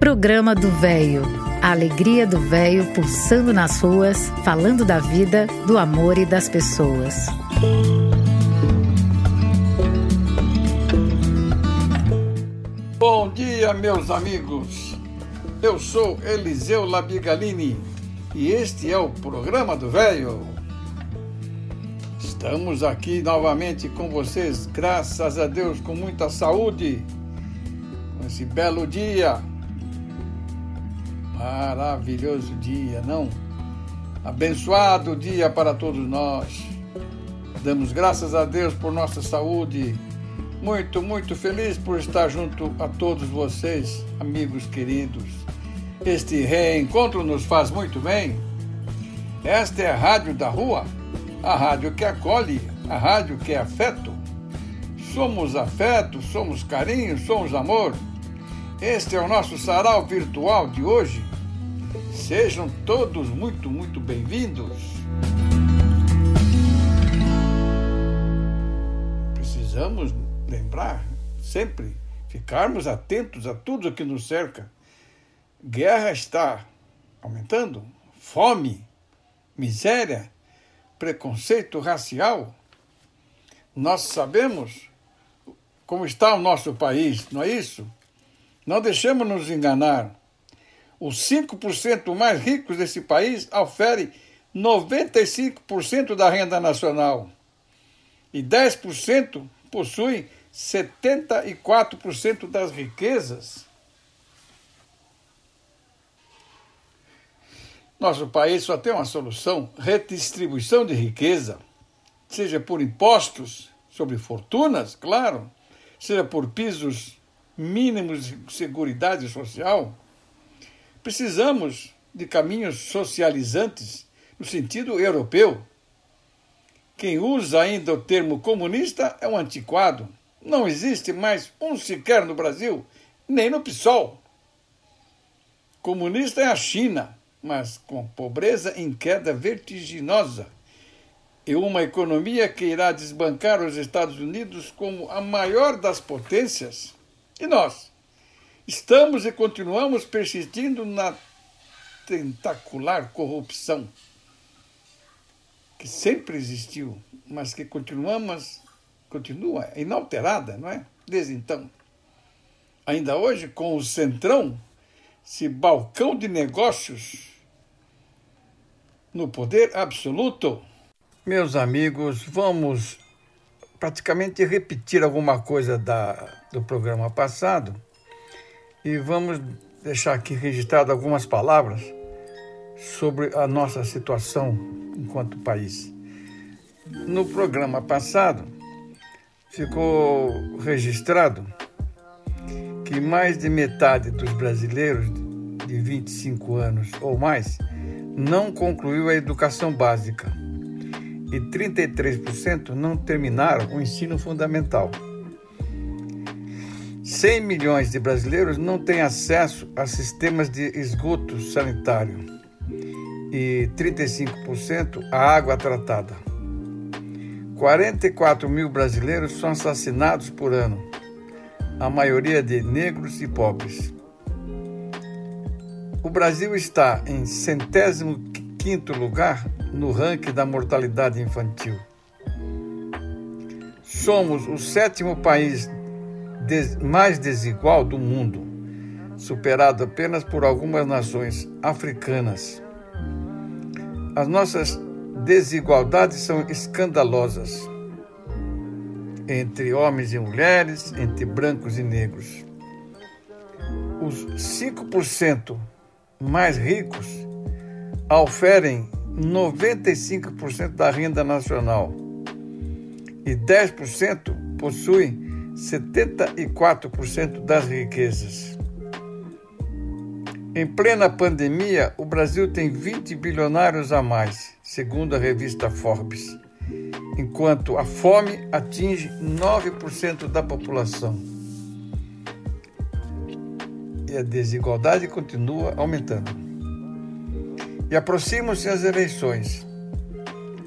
Programa do Véio. A alegria do véio pulsando nas ruas, falando da vida, do amor e das pessoas. Bom dia, meus amigos. Eu sou Eliseu Labigalini e este é o programa do Véio. Estamos aqui novamente com vocês, graças a Deus, com muita saúde, com esse belo dia Maravilhoso dia, não? Abençoado dia para todos nós. Damos graças a Deus por nossa saúde. Muito, muito feliz por estar junto a todos vocês, amigos queridos. Este reencontro nos faz muito bem. Esta é a Rádio da Rua, a rádio que acolhe, a rádio que é afeto. Somos afeto, somos carinho, somos amor. Este é o nosso sarau virtual de hoje Sejam todos muito, muito bem-vindos. Precisamos lembrar sempre, ficarmos atentos a tudo que nos cerca. Guerra está aumentando, fome, miséria, preconceito racial. Nós sabemos como está o nosso país, não é isso? Não deixemos nos enganar. Os 5% mais ricos desse país oferem 95% da renda nacional. E 10% possuem 74% das riquezas. Nosso país só tem uma solução: redistribuição de riqueza, seja por impostos sobre fortunas, claro, seja por pisos mínimos de seguridade social Precisamos de caminhos socializantes no sentido europeu. Quem usa ainda o termo comunista é um antiquado. Não existe mais um sequer no Brasil, nem no PSOL. Comunista é a China, mas com pobreza em queda vertiginosa e uma economia que irá desbancar os Estados Unidos como a maior das potências. E nós? Estamos e continuamos persistindo na tentacular corrupção que sempre existiu, mas que continuamos, continua inalterada, não é? Desde então. Ainda hoje, com o Centrão, esse balcão de negócios no poder absoluto. Meus amigos, vamos praticamente repetir alguma coisa da, do programa passado e vamos deixar aqui registrado algumas palavras sobre a nossa situação enquanto país. No programa passado, ficou registrado que mais de metade dos brasileiros de 25 anos ou mais não concluiu a educação básica e 33% não terminaram o ensino fundamental. 100 milhões de brasileiros não têm acesso a sistemas de esgoto sanitário e 35% a água tratada. 44 mil brasileiros são assassinados por ano, a maioria de negros e pobres. O Brasil está em centésimo quinto lugar no ranking da mortalidade infantil. Somos o sétimo país mais desigual do mundo, superado apenas por algumas nações africanas. As nossas desigualdades são escandalosas entre homens e mulheres, entre brancos e negros. Os 5% mais ricos oferem 95% da renda nacional e 10% possuem 74% das riquezas. Em plena pandemia, o Brasil tem 20 bilionários a mais, segundo a revista Forbes, enquanto a fome atinge 9% da população. E a desigualdade continua aumentando. E aproximam-se as eleições.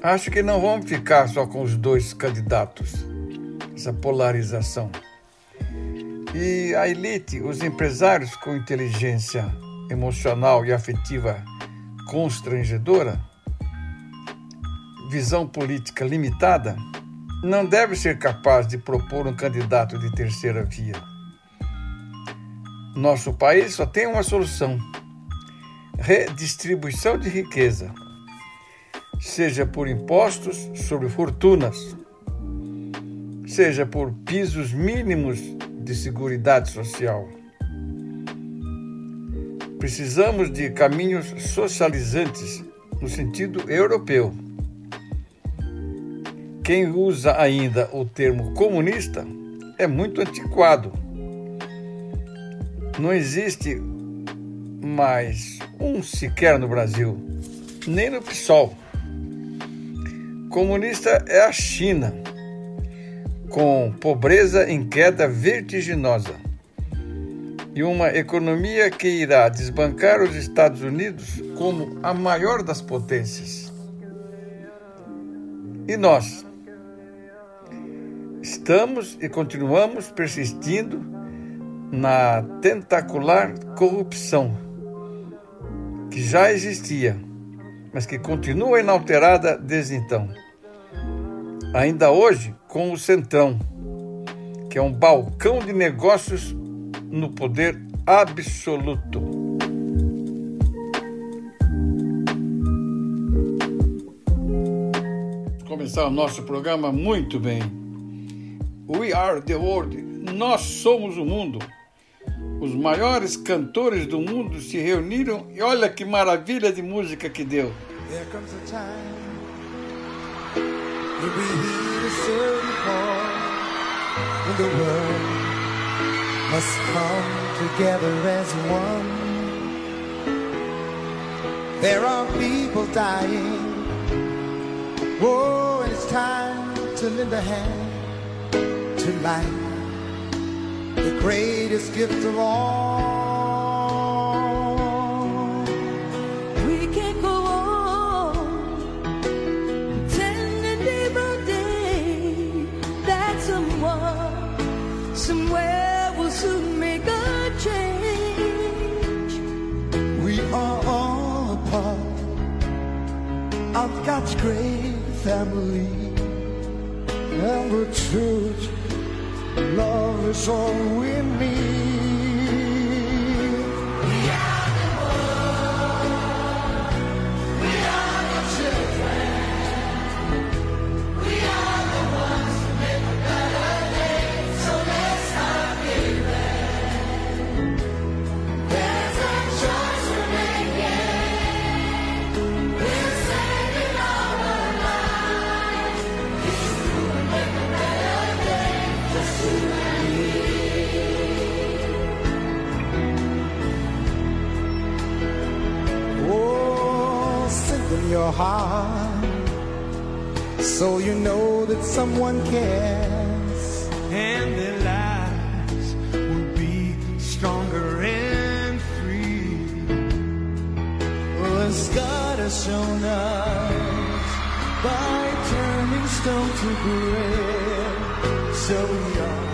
Acho que não vamos ficar só com os dois candidatos essa polarização. E a elite, os empresários com inteligência emocional e afetiva constrangedora, visão política limitada, não deve ser capaz de propor um candidato de terceira via. Nosso país só tem uma solução: redistribuição de riqueza, seja por impostos sobre fortunas, seja por pisos mínimos de seguridade social. Precisamos de caminhos socializantes no sentido europeu. Quem usa ainda o termo comunista é muito antiquado. Não existe mais um sequer no Brasil, nem no PSOL. Comunista é a China, com pobreza em queda vertiginosa e uma economia que irá desbancar os Estados Unidos como a maior das potências. E nós? Estamos e continuamos persistindo na tentacular corrupção que já existia, mas que continua inalterada desde então. Ainda hoje, com o Centrão, que é um balcão de negócios no poder absoluto. Começar o nosso programa muito bem. We are the world. Nós somos o mundo. Os maiores cantores do mundo se reuniram e olha que maravilha de música que deu. There comes a time when we hit a certain point in the world must come together as one. There are people dying. Oh, and it's time to lend a hand to life, the greatest gift of all. Of God's great family. And the truth, love is all we need. Your heart so you know that someone cares and their lives will be stronger and free. Well, God has shown us by turning stone to bread, so we all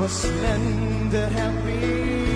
must lend a helping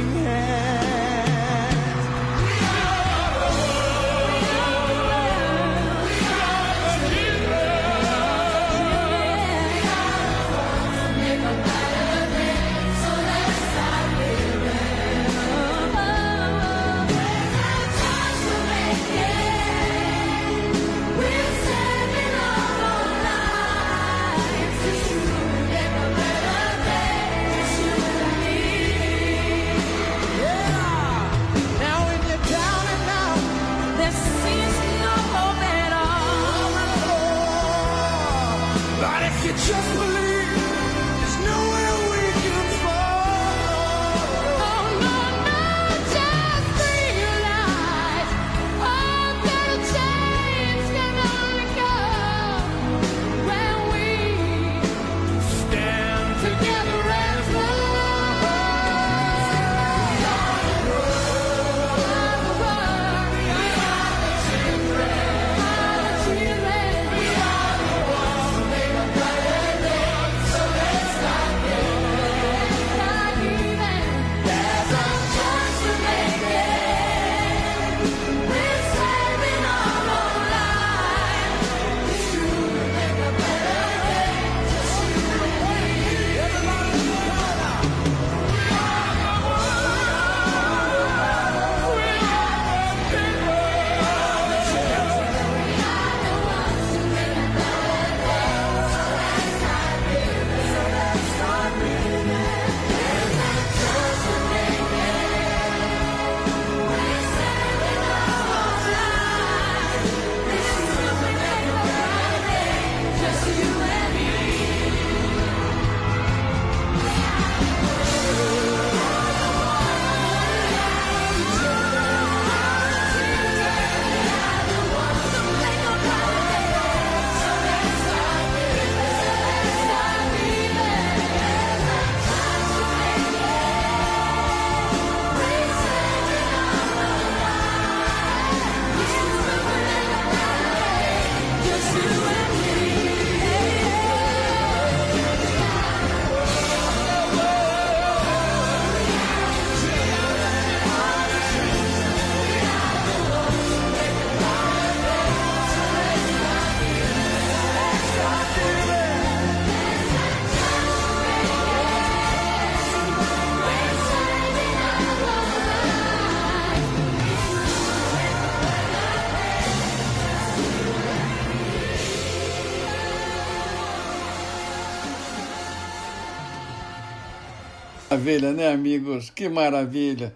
Maravilha, né, amigos? Que maravilha!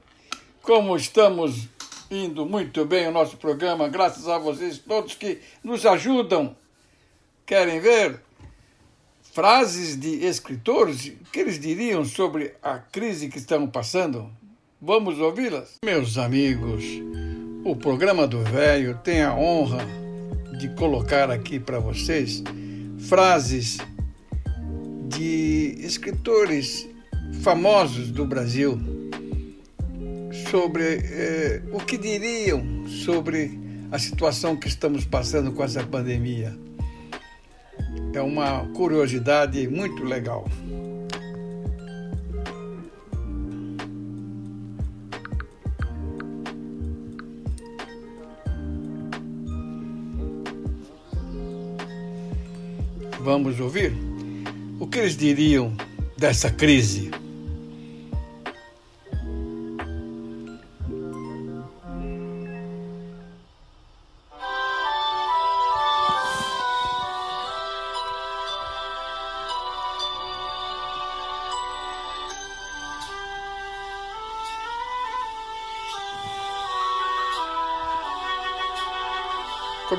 Como estamos indo muito bem o nosso programa, graças a vocês todos que nos ajudam. Querem ver frases de escritores? Que eles diriam sobre a crise que estão passando? Vamos ouvi-las? Meus amigos, o programa do Velho tem a honra de colocar aqui para vocês frases de escritores famosos do Brasil sobre eh, o que diriam sobre a situação que estamos passando com essa pandemia. É uma curiosidade muito legal. Vamos ouvir o que eles diriam dessa crise.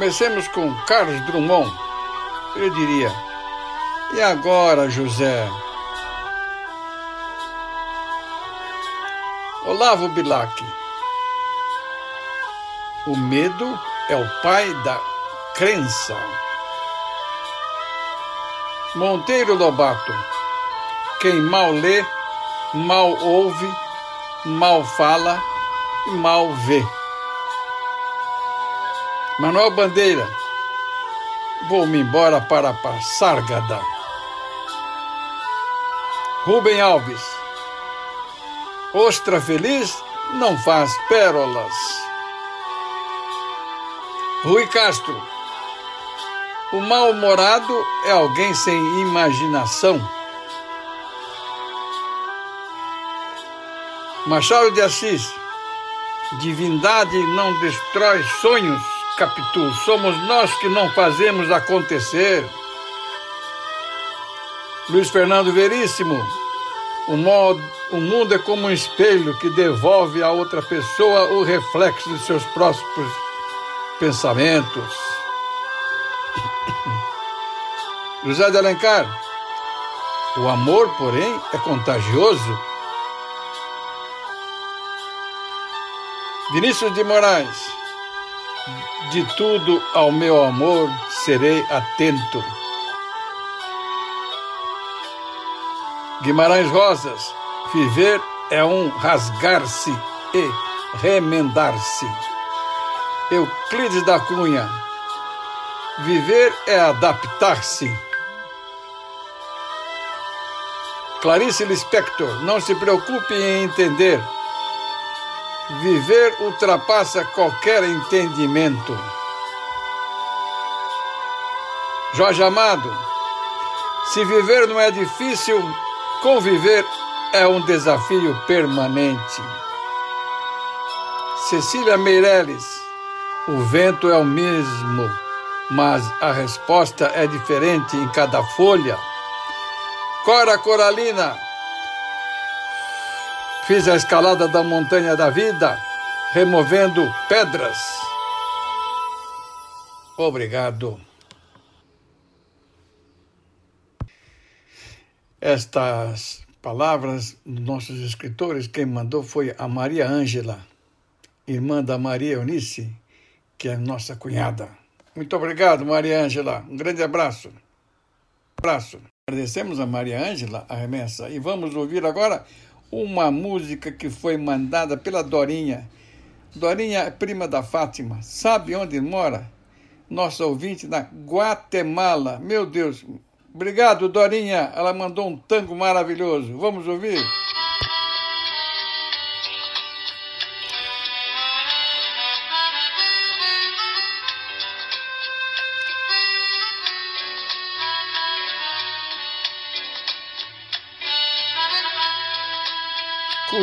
Comecemos com Carlos Drummond. Ele diria: E agora, José? Olavo Bilac. O medo é o pai da crença. Monteiro Lobato. Quem mal lê, mal ouve, mal fala e mal vê. Manuel Bandeira. Vou-me embora para Passárgada. Rubem Alves. Ostra feliz não faz pérolas. Rui Castro. O mal-humorado é alguém sem imaginação. Machado de Assis. Divindade não destrói sonhos, Capitu. Somos nós que não fazemos acontecer. Luiz Fernando Veríssimo. O, modo, o mundo é como um espelho que devolve a outra pessoa o reflexo de seus próprios pensamentos. José de Alencar. O amor, porém, é contagioso. Vinícius de Moraes. De tudo ao meu amor serei atento. Guimarães Rosas. Viver é um rasgar-se e remendar-se. Euclides da Cunha. Viver é adaptar-se. Clarice Lispector. Não se preocupe em entender. Viver ultrapassa qualquer entendimento. Jorge Amado. Se viver não é difícil, conviver é um desafio permanente. Cecília Meirelles. O vento é o mesmo, mas a resposta é diferente em cada folha. Cora Coralina. Fiz a escalada da montanha da vida, removendo pedras. Obrigado. Estas palavras dos nossos escritores, quem mandou foi a Maria Ângela, irmã da Maria Eunice, que é nossa cunhada. Muito obrigado, Maria Ângela. Um grande abraço. Abraço. Agradecemos a Maria Ângela a remessa e vamos ouvir agora uma música que foi mandada pela Dorinha. Dorinha prima da Fátima. Sabe onde mora? Nossa ouvinte na Guatemala. Meu Deus. Obrigado, Dorinha. Ela mandou um tango maravilhoso. Vamos ouvir?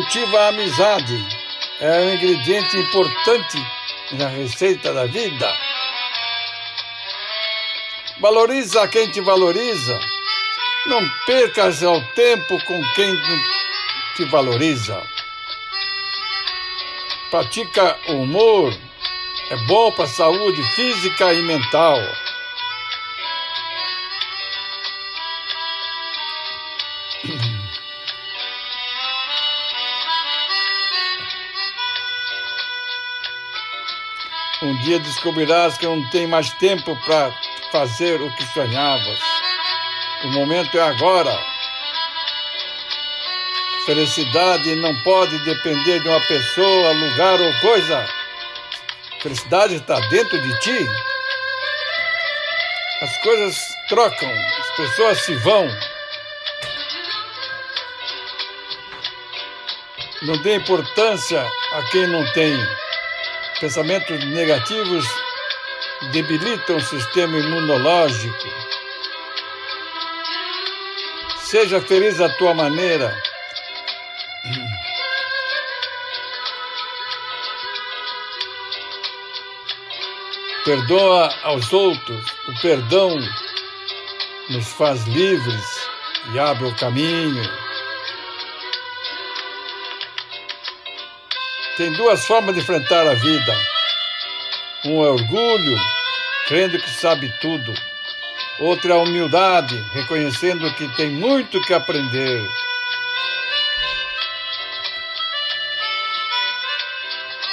Cultiva a amizade. É um ingrediente importante na receita da vida. Valoriza quem te valoriza. Não percas o tempo com quem te valoriza. Pratica o humor, é bom para a saúde física e mental. Um dia descobrirás que não tem mais tempo para fazer o que sonhavas. O momento é agora. Felicidade não pode depender de uma pessoa, lugar ou coisa. Felicidade está dentro de ti. As coisas trocam, as pessoas se vão. Não dê importância a quem não tem. Pensamentos negativos debilitam o sistema imunológico. Seja feliz à tua maneira. Perdoa aos outros. O perdão nos faz livres e abre o caminho. Tem duas formas de enfrentar a vida. Um é orgulho, crendo que sabe tudo. Outro é a humildade, reconhecendo que tem muito que aprender.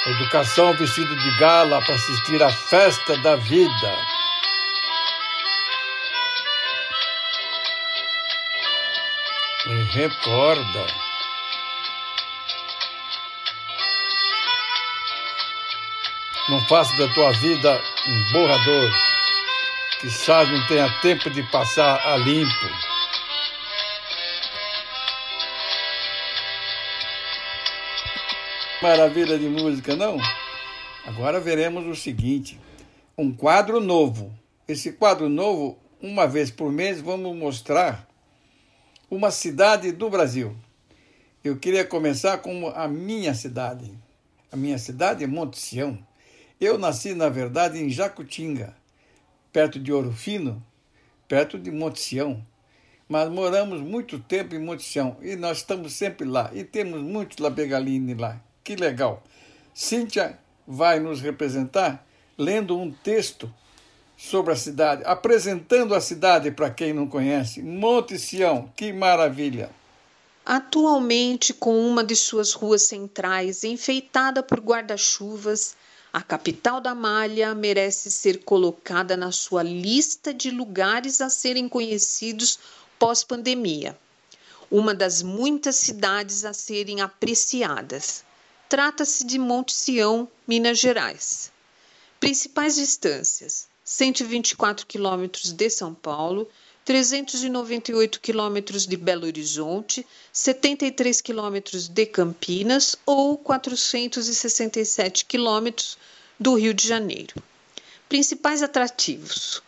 Educação vestido de gala para assistir à festa da vida. E recorda. Não faça da tua vida um borrador, que quizás não tenha tempo de passar a limpo. Maravilha de música, não? Agora veremos o seguinte: um quadro novo. Esse quadro novo, uma vez por mês, vamos mostrar uma cidade do Brasil. Eu queria começar com a minha cidade. A minha cidade é Monte Sião. Eu nasci, na verdade, em Jacutinga, perto de Ouro Fino, perto de Monte Sião. Mas moramos muito tempo em Monte Sião e nós estamos sempre lá. E temos muitos Labegaline lá. Que legal. Cíntia vai nos representar lendo um texto sobre a cidade, apresentando a cidade para quem não conhece. Monte Sião, que maravilha! Atualmente, com uma de suas ruas centrais enfeitada por guarda-chuvas, a capital da Malha merece ser colocada na sua lista de lugares a serem conhecidos pós-pandemia. Uma das muitas cidades a serem apreciadas. Trata-se de Monte Sião, Minas Gerais. Principais distâncias: 124 quilômetros de São Paulo, 398 quilômetros de Belo Horizonte, 73 quilômetros de Campinas ou 467 quilômetros do Rio de Janeiro. Principais atrativos: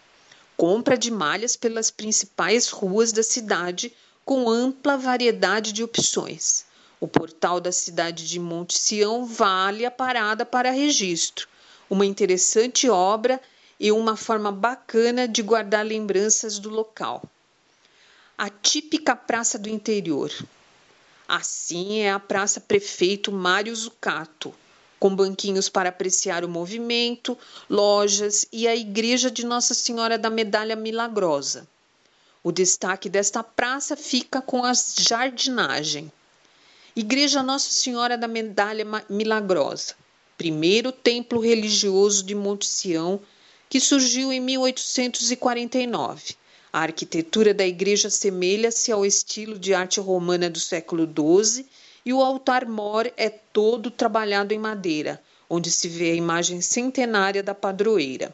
compra de malhas pelas principais ruas da cidade com ampla variedade de opções. O portal da cidade de Monte Sião vale a parada para registro. Uma interessante obra e uma forma bacana de guardar lembranças do local. A típica praça do interior. Assim é a Praça Prefeito Mário Zucato, com banquinhos para apreciar o movimento, lojas e a igreja de Nossa Senhora da Medalha Milagrosa. O destaque desta praça fica com a jardinagem. Igreja Nossa Senhora da Medalha Milagrosa, primeiro templo religioso de Monte Sião, que surgiu em 1849. A arquitetura da igreja semelha-se ao estilo de arte romana do século XII e o altar-mor é todo trabalhado em madeira, onde se vê a imagem centenária da padroeira.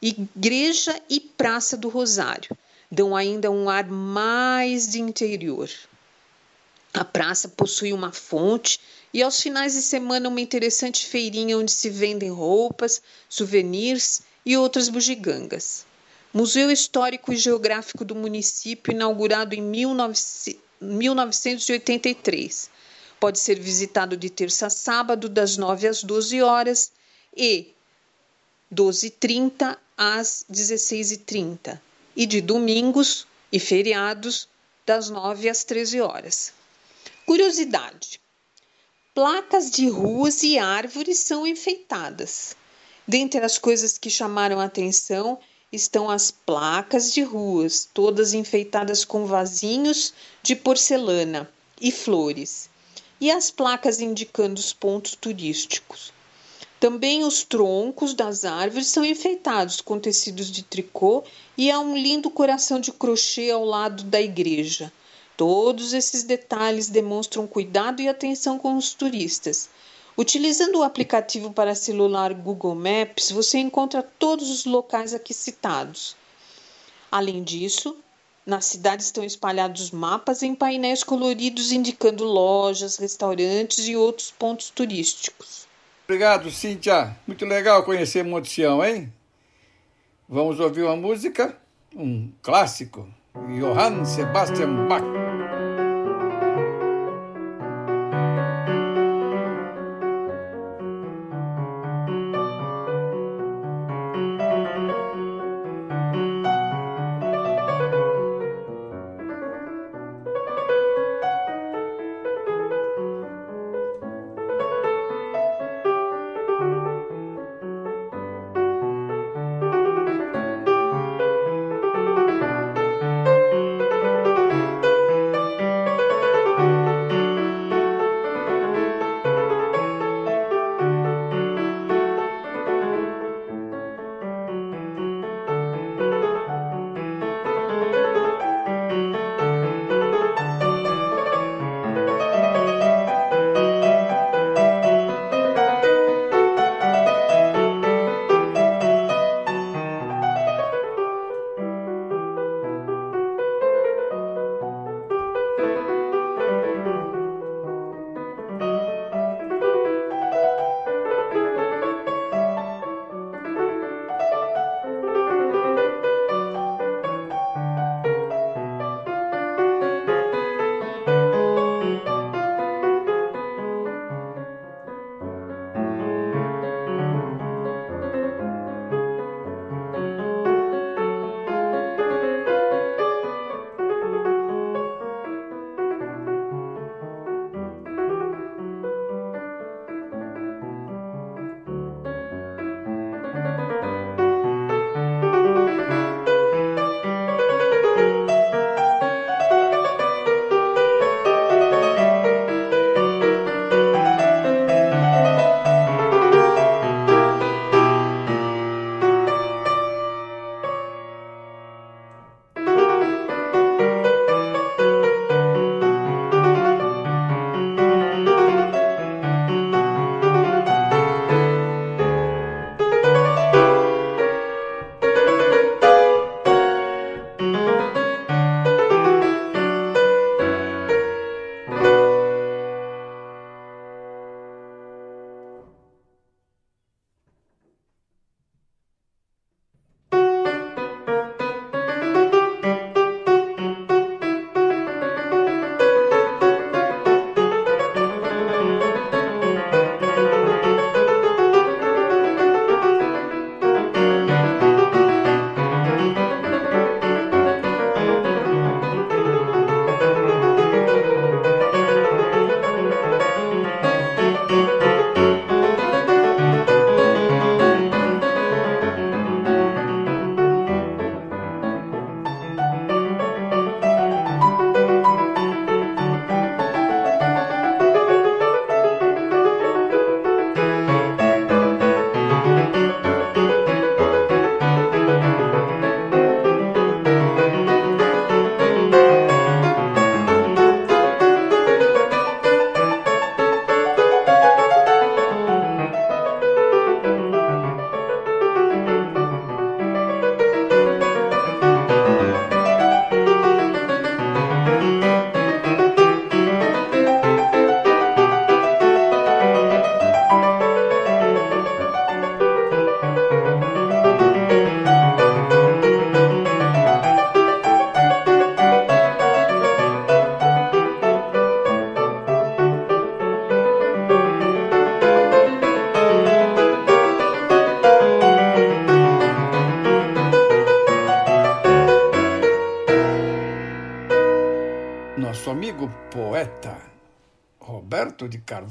Igreja e Praça do Rosário dão ainda um ar mais de interior. A praça possui uma fonte e aos finais de semana uma interessante feirinha onde se vendem roupas, souvenirs e outras bugigangas. Museu Histórico e Geográfico do município, inaugurado em 1983. Pode ser visitado de terça a sábado, das 9 às 12 horas e 12h30 às 16h30, e de domingos e feriados, das 9 às 13 horas. Curiosidade: placas de ruas e árvores são enfeitadas. Dentre as coisas que chamaram a atenção estão as placas de ruas, todas enfeitadas com vasinhos de porcelana e flores, e as placas indicando os pontos turísticos. Também os troncos das árvores são enfeitados com tecidos de tricô e há um lindo coração de crochê ao lado da igreja. Todos esses detalhes demonstram cuidado e atenção com os turistas. Utilizando o aplicativo para celular Google Maps, você encontra todos os locais aqui citados. Além disso, na cidade estão espalhados mapas em painéis coloridos indicando lojas, restaurantes e outros pontos turísticos. Obrigado, Cíntia. Muito legal conhecer Monte Sião, hein? Vamos ouvir uma música, um clássico, Johann Sebastian Bach.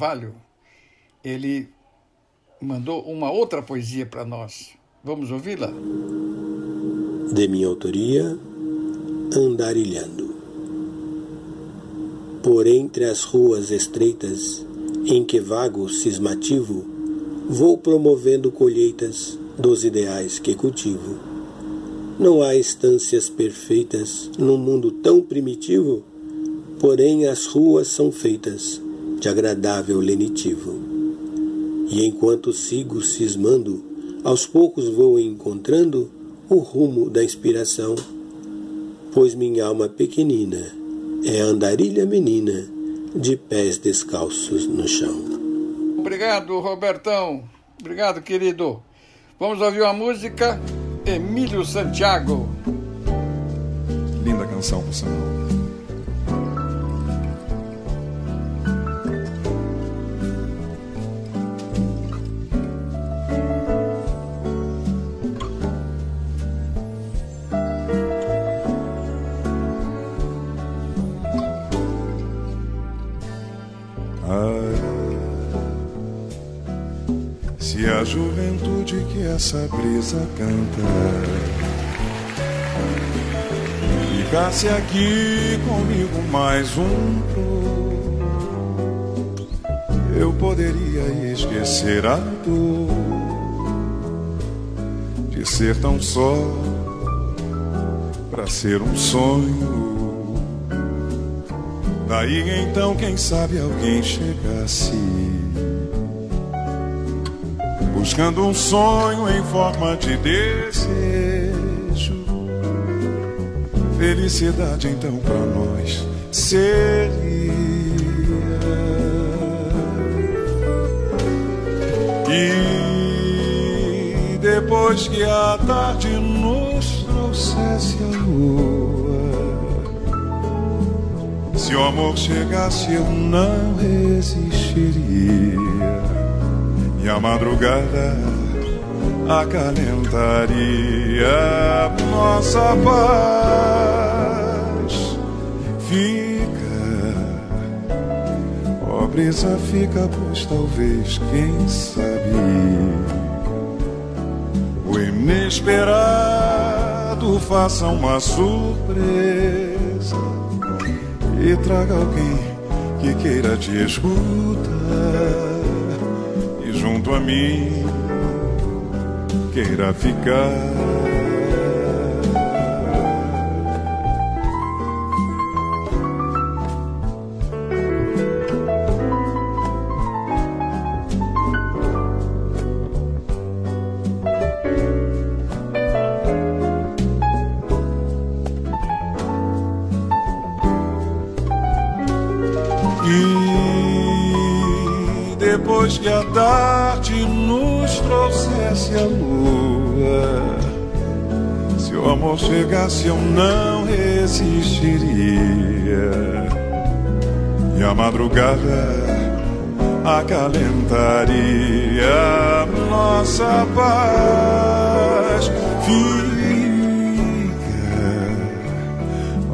Carvalho, ele mandou uma outra poesia para nós. Vamos ouvi-la? De minha autoria, Andarilhando. Por entre as ruas estreitas, em que vago cismativo, vou promovendo colheitas dos ideais que cultivo. Não há instâncias perfeitas num mundo tão primitivo, porém as ruas são feitas de agradável lenitivo. E enquanto sigo cismando, aos poucos vou encontrando o rumo da inspiração, pois minha alma pequenina é andarilha menina de pés descalços no chão. Obrigado, Robertão. Obrigado, querido. Vamos ouvir uma música Emílio Santiago. Linda canção, por sinal. Essa brisa canta ficasse aqui comigo mais um eu poderia esquecer a dor de ser tão só pra ser um sonho. Daí então, quem sabe alguém chegasse buscando um sonho em forma de desejo. Felicidade então para nós seria e depois que a tarde nos trouxesse a lua, se o amor chegasse eu não resistiria e a madrugada acalentaria nossa paz. Fica, ó brisa, fica, pois talvez, quem sabe, o inesperado faça uma surpresa e traga alguém que queira te escutar junto a mim queira ficar. Trouxesse a lua, se o amor chegasse eu não resistiria. E a madrugada acalentaria nossa paz. Fica,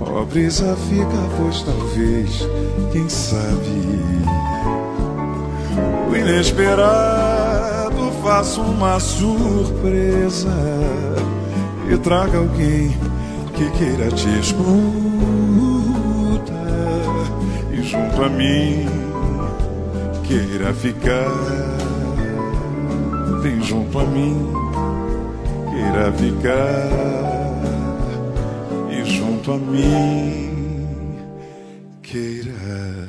ó brisa, fica, pois talvez, quem sabe o inesperado faça uma surpresa e traga alguém que queira te escutar e junto a mim queira ficar. Vem junto a mim, queira ficar e junto a mim queira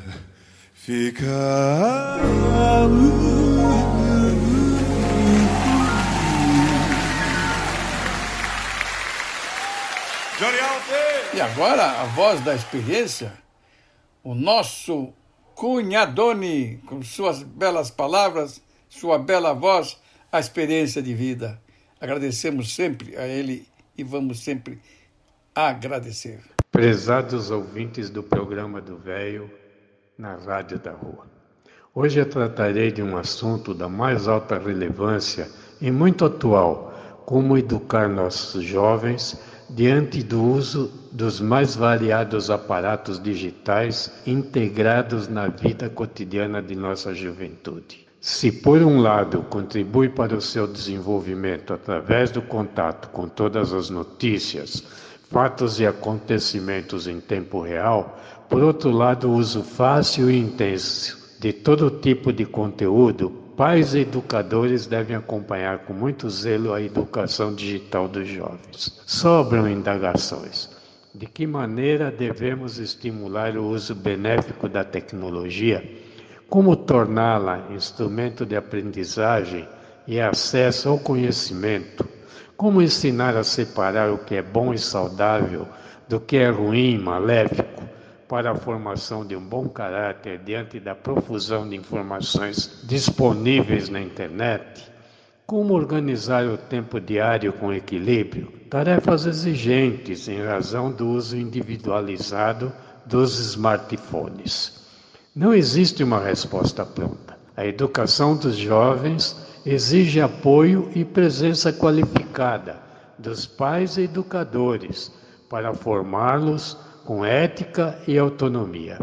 ficar. E agora, a voz da experiência, o nosso Cunhadone, com suas belas palavras, sua bela voz, a experiência de vida. Agradecemos sempre a ele e vamos sempre agradecer. Prezados ouvintes do programa do Véio na Rádio da Rua. Hoje eu tratarei de um assunto da mais alta relevância e muito atual: como educar nossos jovens diante do uso dos mais variados aparatos digitais integrados na vida cotidiana de nossa juventude. Se, por um lado, contribui para o seu desenvolvimento através do contato com todas as notícias, fatos e acontecimentos em tempo real, por outro lado, o uso fácil e intenso de todo tipo de conteúdo, pais e educadores devem acompanhar com muito zelo a educação digital dos jovens. Sobram indagações. De que maneira devemos estimular o uso benéfico da tecnologia? Como torná-la instrumento de aprendizagem e acesso ao conhecimento? Como ensinar a separar o que é bom e saudável do que é ruim, maléfico, para a formação de um bom caráter diante da profusão de informações disponíveis na internet? Como organizar o tempo diário com equilíbrio? Tarefas exigentes em razão do uso individualizado dos smartphones. Não existe uma resposta pronta. A educação dos jovens exige apoio e presença qualificada dos pais e educadores para formá-los com ética e autonomia.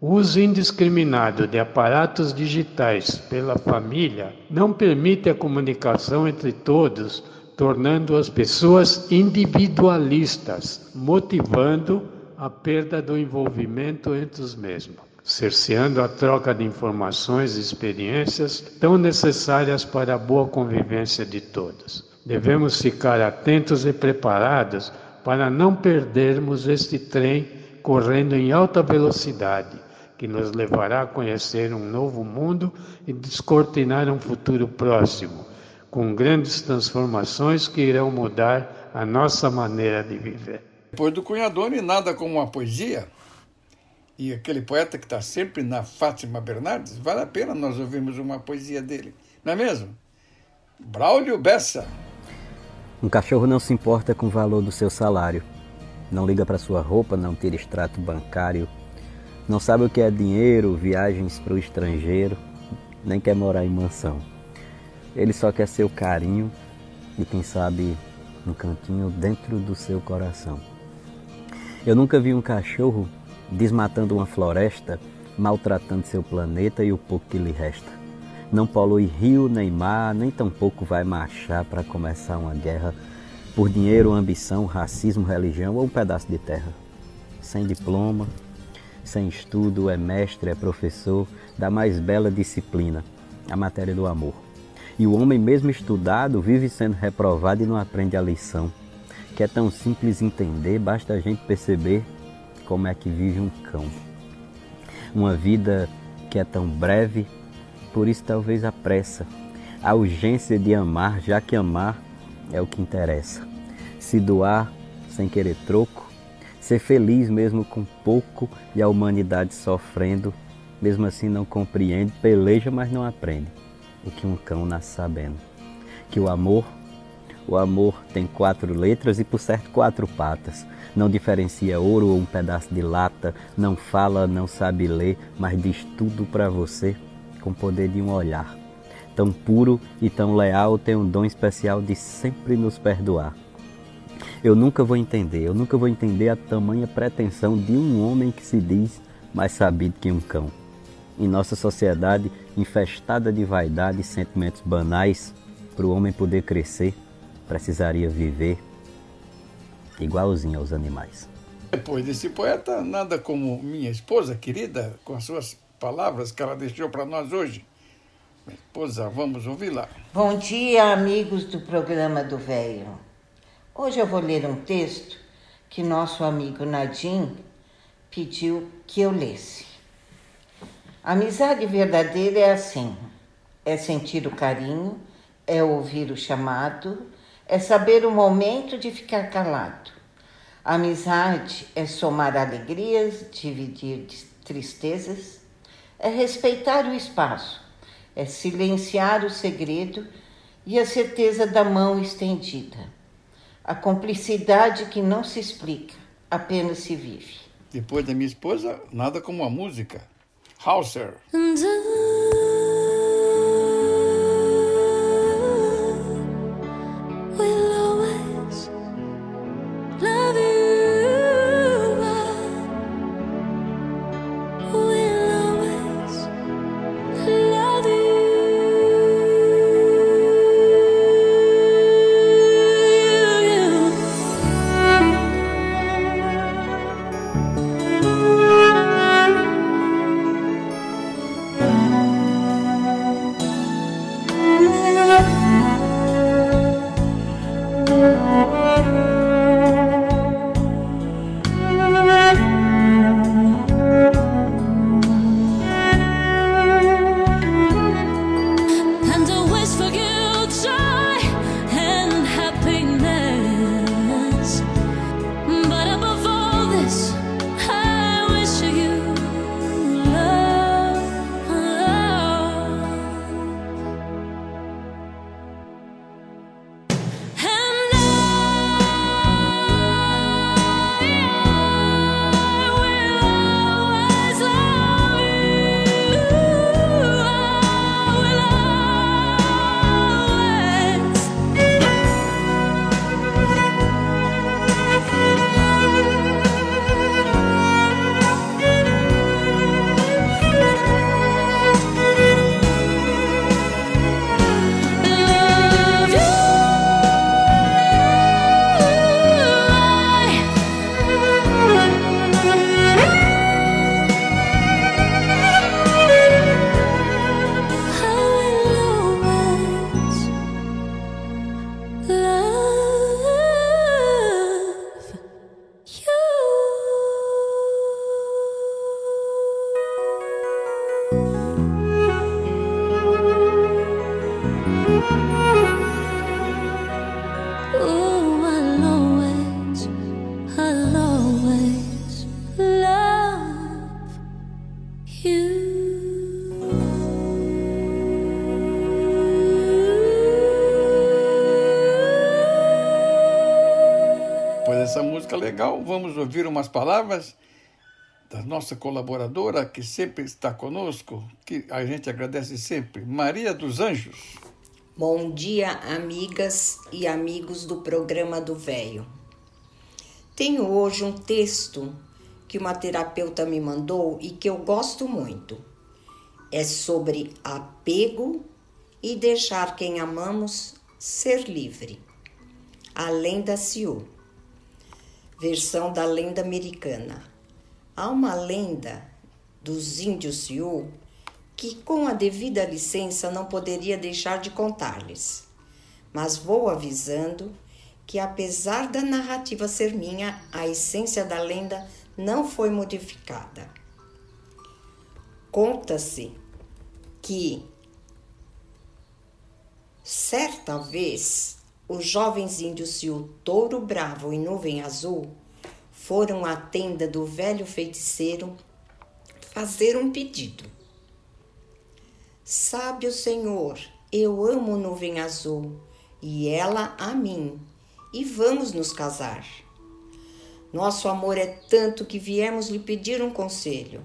O uso indiscriminado de aparatos digitais pela família não permite a comunicação entre todos, tornando as pessoas individualistas, motivando a perda do envolvimento entre os mesmos cerceando a troca de informações e experiências tão necessárias para a boa convivência de todos. Devemos ficar atentos e preparados para não perdermos este trem correndo em alta velocidade, que nos levará a conhecer um novo mundo e descortinar um futuro próximo, com grandes transformações que irão mudar a nossa maneira de viver. Depois do Cunhadone, nada como uma poesia e aquele poeta que está sempre na Fátima Bernardes, vale a pena nós ouvirmos uma poesia dele, não é mesmo? Braulio Bessa. Um cachorro não se importa com o valor do seu salário, não liga para sua roupa, não tira extrato bancário, não sabe o que é dinheiro, viagens para o estrangeiro, nem quer morar em mansão. Ele só quer seu carinho e, quem sabe, um cantinho dentro do seu coração. Eu nunca vi um cachorro desmatando uma floresta, maltratando seu planeta e o pouco que lhe resta. Não polui rio nem mar, nem tampouco vai marchar para começar uma guerra por dinheiro, ambição, racismo, religião ou um pedaço de terra. Sem diploma, sem estudo, é mestre, é professor da mais bela disciplina, a matéria do amor. E o homem, mesmo estudado, vive sendo reprovado e não aprende a lição, que é tão simples entender, basta a gente perceber como é que vive um cão. Uma vida que é tão breve, por isso talvez a pressa, a urgência de amar, já que amar é o que interessa. Se doar sem querer troco, ser feliz mesmo com pouco e a humanidade sofrendo, mesmo assim não compreende, peleja, mas não aprende o que um cão nasce sabendo. Que o amor, o amor tem quatro letras e por certo quatro patas não diferencia ouro ou um pedaço de lata, não fala, não sabe ler, mas diz tudo para você com o poder de um olhar. Tão puro e tão leal tem um dom especial de sempre nos perdoar. Eu nunca vou entender, eu nunca vou entender a tamanha pretensão de um homem que se diz mais sabido que um cão. Em nossa sociedade infestada de vaidade e sentimentos banais, para o homem poder crescer, precisaria viver, igualzinho aos animais. Depois desse poeta, nada como minha esposa querida, com as suas palavras que ela deixou para nós hoje. Esposa, vamos ouvi-la. Bom dia, amigos do programa do Velho. Hoje eu vou ler um texto que nosso amigo Nadim pediu que eu lesse. A amizade verdadeira é assim: é sentir o carinho, é ouvir o chamado, é saber o momento de ficar calado. Amizade é somar alegrias, dividir tristezas, é respeitar o espaço, é silenciar o segredo e a certeza da mão estendida. A cumplicidade que não se explica, apenas se vive. Depois da minha esposa, nada como a música. Hauser. Legal, vamos ouvir umas palavras da nossa colaboradora que sempre está conosco, que a gente agradece sempre, Maria dos Anjos. Bom dia, amigas e amigos do programa do Véio. Tenho hoje um texto que uma terapeuta me mandou e que eu gosto muito. É sobre apego e deixar quem amamos ser livre. A lenda Sioux, versão da lenda americana. Há uma lenda dos índios Sioux que, com a devida licença, não poderia deixar de contar-lhes. Mas vou avisando que, apesar da narrativa ser minha, a essência da lenda não foi modificada. Conta-se que, certa vez, os jovens índios Sioux Touro Bravo e Nuvem Azul foram à tenda do velho feiticeiro fazer um pedido. Sabe o Senhor, eu amo Nuvem Azul e ela a mim, e vamos nos casar. Nosso amor é tanto que viemos lhe pedir um conselho.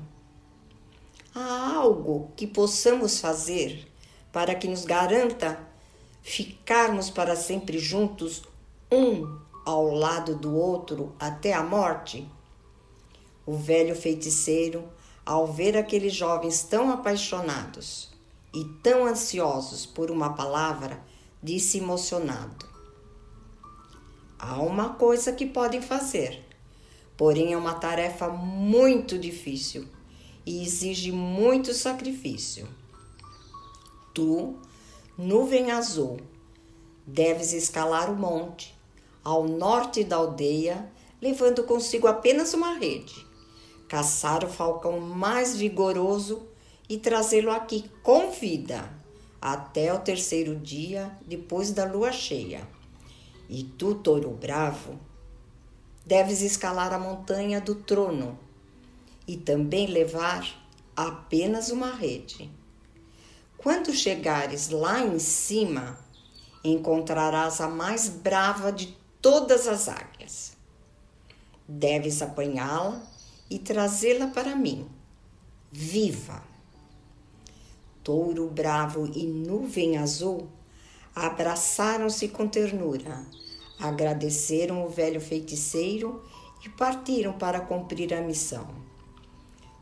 Há algo que possamos fazer para que nos garanta ficarmos para sempre juntos, um ao lado do outro até a morte? O velho feiticeiro, ao ver aqueles jovens tão apaixonados e tão ansiosos por uma palavra, disse emocionado: Há uma coisa que podem fazer, porém é uma tarefa muito difícil e exige muito sacrifício. Tu, nuvem azul, deves escalar o monte ao norte da aldeia, levando consigo apenas uma rede, caçar o falcão mais vigoroso e trazê-lo aqui com vida até o terceiro dia depois da lua cheia. E tu, touro bravo, deves escalar a montanha do trono e também levar apenas uma rede. Quando chegares lá em cima, encontrarás a mais brava de todas as águias. Deves apanhá-la e trazê-la para mim, viva. Touro bravo e nuvem azul abraçaram-se com ternura, agradeceram o velho feiticeiro e partiram para cumprir a missão.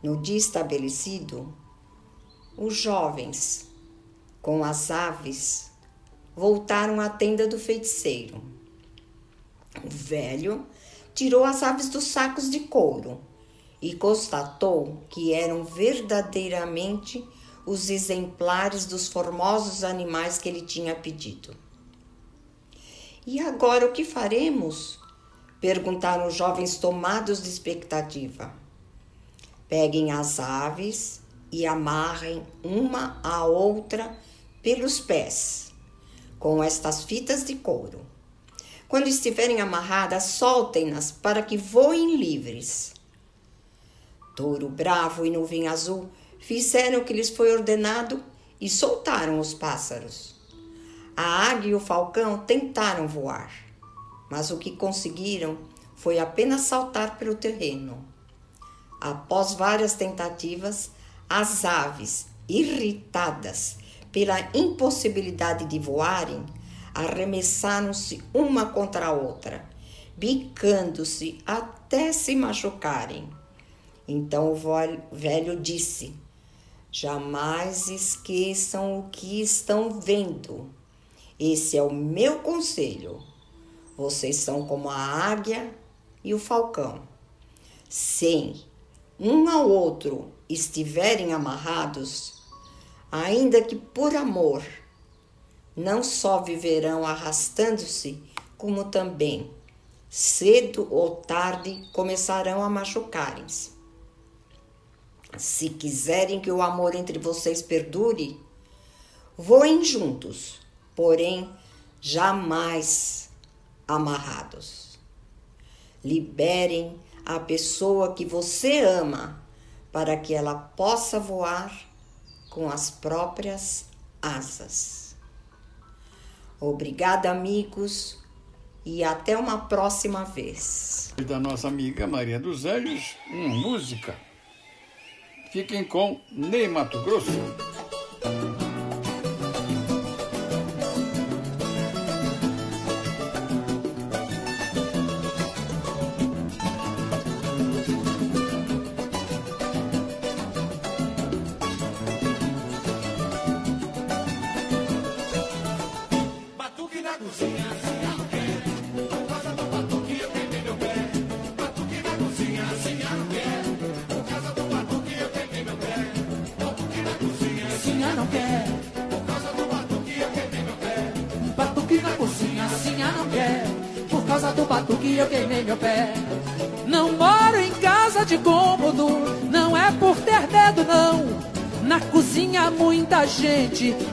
No dia estabelecido, os jovens, com as aves, voltaram à tenda do feiticeiro. O velho tirou as aves dos sacos de couro e constatou que eram verdadeiramente os exemplares dos formosos animais que ele tinha pedido. E agora o que faremos? perguntaram os jovens tomados de expectativa. Peguem as aves e amarrem uma à outra pelos pés com estas fitas de couro. Quando estiverem amarradas, soltem-nas para que voem livres. Touro bravo e nuvem azul fizeram o que lhes foi ordenado e soltaram os pássaros. A águia e o falcão tentaram voar, mas o que conseguiram foi apenas saltar pelo terreno. Após várias tentativas, as aves, irritadas pela impossibilidade de voarem, arremessaram-se uma contra a outra, bicando-se até se machucarem. Então o velho disse: Jamais esqueçam o que estão vendo. Esse é o meu conselho. Vocês são como a águia e o falcão. Sem um ao outro estiverem amarrados, ainda que por amor, não só viverão arrastando-se, como também, cedo ou tarde, começarão a machucarem-se. Se quiserem que o amor entre vocês perdure, voem juntos, porém jamais amarrados. Liberem a pessoa que você ama para que ela possa voar com as próprias asas. Obrigada, amigos. e até uma próxima vez. Da nossa amiga Maria dos Anjos, uma música. Fiquem com Ney Mato Grosso.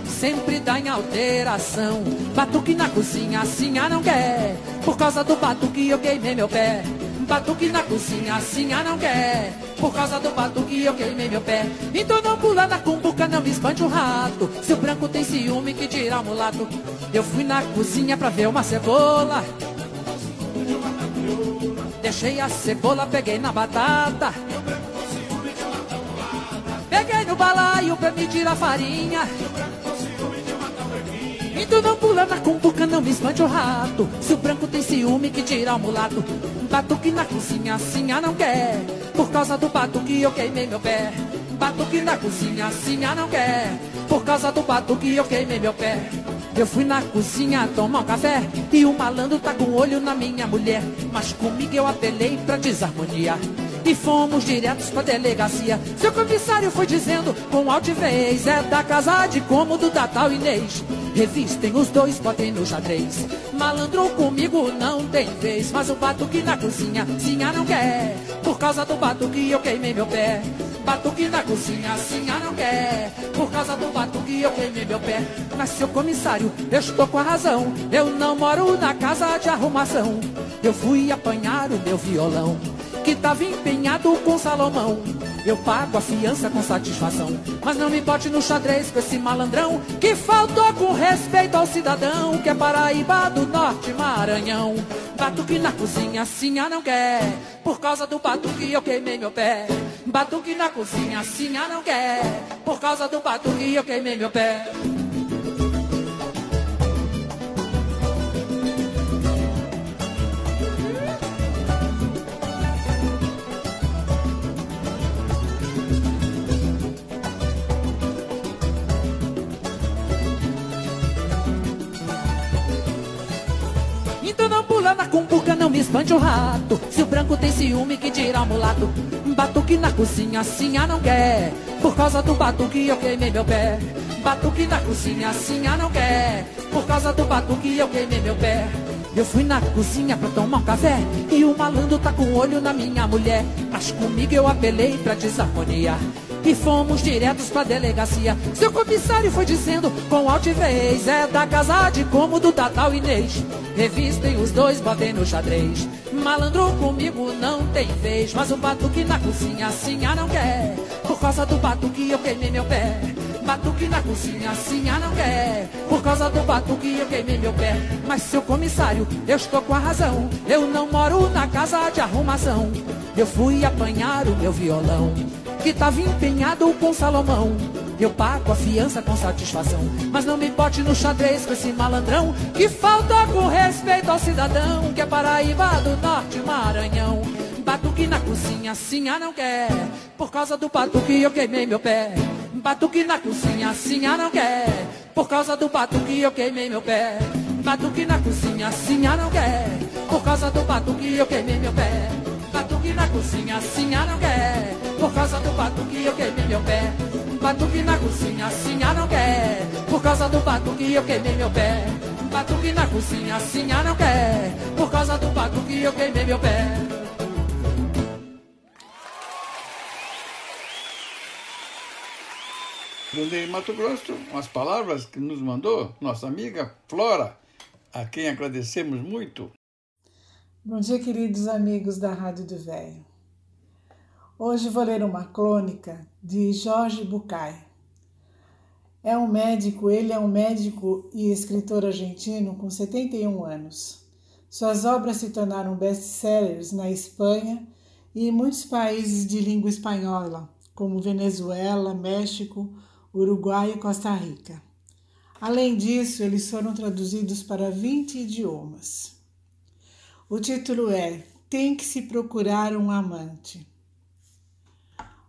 Sempre dá em alteração. Batuque na cozinha, assim ah não quer. Por causa do batuque eu queimei meu pé. Batuque na cozinha, assim ah não quer. Por causa do batuque eu queimei meu pé. Então não pula na cumbuca, não me espante o rato. Se o branco tem ciúme, que dirá o mulato. Eu fui na cozinha pra ver uma cebola. Deixei a cebola, peguei na batata. Peguei no balaio pra medir a farinha. Tu não pula na cumbuca, não me espante o rato. Se o branco tem ciúme, que tira o mulato. Batuque na cozinha, assim ah não quer. Por causa do batuque eu queimei meu pé. Batuque na cozinha, assim ah não quer. Por causa do batuque eu queimei meu pé. Eu fui na cozinha tomar um café e o malandro tá com o olho na minha mulher. Mas comigo eu apelei pra desarmonia e fomos diretos pra delegacia. Seu comissário foi dizendo com altivez: é da casa de cômodo da tal Inês. Revistem os dois, botem no xadrez. Malandro comigo não tem vez, mas o batuque na cozinha, sinha não quer. Por causa do batuque eu queimei meu pé. Batuque na cozinha, sinha não quer. Por causa do batuque eu queimei meu pé. Mas seu comissário, eu estou com a razão. Eu não moro na casa de arrumação. Eu fui apanhar o meu violão que tava empenhado com Salomão. Eu pago a fiança com satisfação, mas não me bote no xadrez com esse malandrão que faltou com respeito ao cidadão que é Paraíba do Norte Maranhão. Batuque na cozinha, ah não quer, por causa do batuque eu queimei meu pé. Batuque na cozinha, ah não quer, por causa do batuque eu queimei meu pé. Pula na cumbuca, não me espante o rato. Se o branco tem ciúme, que dirá o mulato. Batuque na cozinha, assim ah não quer. Por causa do batuque eu queimei meu pé. Batuque na cozinha, assim ah não quer. Por causa do batuque eu queimei meu pé. Eu fui na cozinha pra tomar um café E o malandro tá com olho na minha mulher Mas comigo eu apelei pra desarmonia E fomos diretos pra delegacia. Seu comissário foi dizendo com altivez É da casa de cômodo da tal Inês. Revistem os dois, botem no xadrez. Malandro comigo não tem vez Mas o batuque na cozinha assim ah não quer. Por causa do batuque eu queimei meu pé Batuque na cozinha, assim ah não quer. Por causa do batuque eu queimei meu pé. Mas seu comissário, eu estou com a razão. Eu não moro na casa de arrumação. Eu fui apanhar o meu violão, que tava empenhado com Salomão. Eu pago a fiança com satisfação. Mas não me bote no xadrez com esse malandrão que falta com respeito ao cidadão que é Paraíba do Norte Maranhão. Batuque na cozinha, assim ah não quer. Por causa do batuque eu queimei meu pé. Batuque na cozinha, ah não quer. Por causa do batuque eu queimei meu pé. Batuque na cozinha, ah não quer. Por causa do batuque eu queimei meu pé. Batuque na cozinha, ah não quer. Por causa do batuque eu queimei meu pé. Batuque na cozinha, ah não quer. Por causa do batuque eu queimei meu pé. Batuque na cozinha, ah não quer. Por causa do batuque eu queimei meu pé. Donde Mato Grosso, umas palavras que nos mandou nossa amiga Flora, a quem agradecemos muito. Bom dia, queridos amigos da Rádio do Velho. Hoje vou ler uma crônica de Jorge Bucay. É um médico, ele é um médico e escritor argentino com 71 anos. Suas obras se tornaram best-sellers na Espanha e em muitos países de língua espanhola, como Venezuela, México, Uruguai e Costa Rica. Além disso, eles foram traduzidos para 20 idiomas. O título é Tem que se procurar um amante.